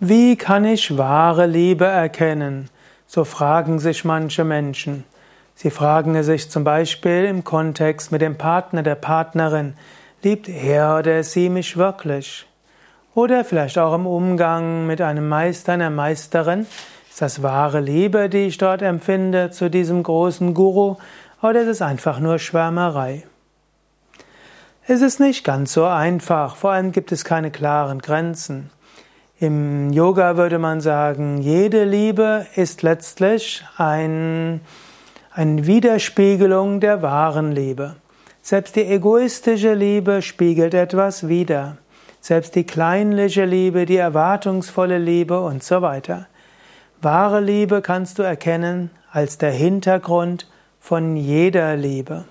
Wie kann ich wahre Liebe erkennen? So fragen sich manche Menschen. Sie fragen sich zum Beispiel im Kontext mit dem Partner, der Partnerin, liebt er oder sie mich wirklich? Oder vielleicht auch im Umgang mit einem Meister, einer Meisterin, ist das wahre Liebe, die ich dort empfinde zu diesem großen Guru, oder ist es einfach nur Schwärmerei? Es ist nicht ganz so einfach, vor allem gibt es keine klaren Grenzen. Im Yoga würde man sagen, jede Liebe ist letztlich ein, eine Widerspiegelung der wahren Liebe. Selbst die egoistische Liebe spiegelt etwas wider. Selbst die kleinliche Liebe, die erwartungsvolle Liebe und so weiter. Wahre Liebe kannst du erkennen als der Hintergrund von jeder Liebe.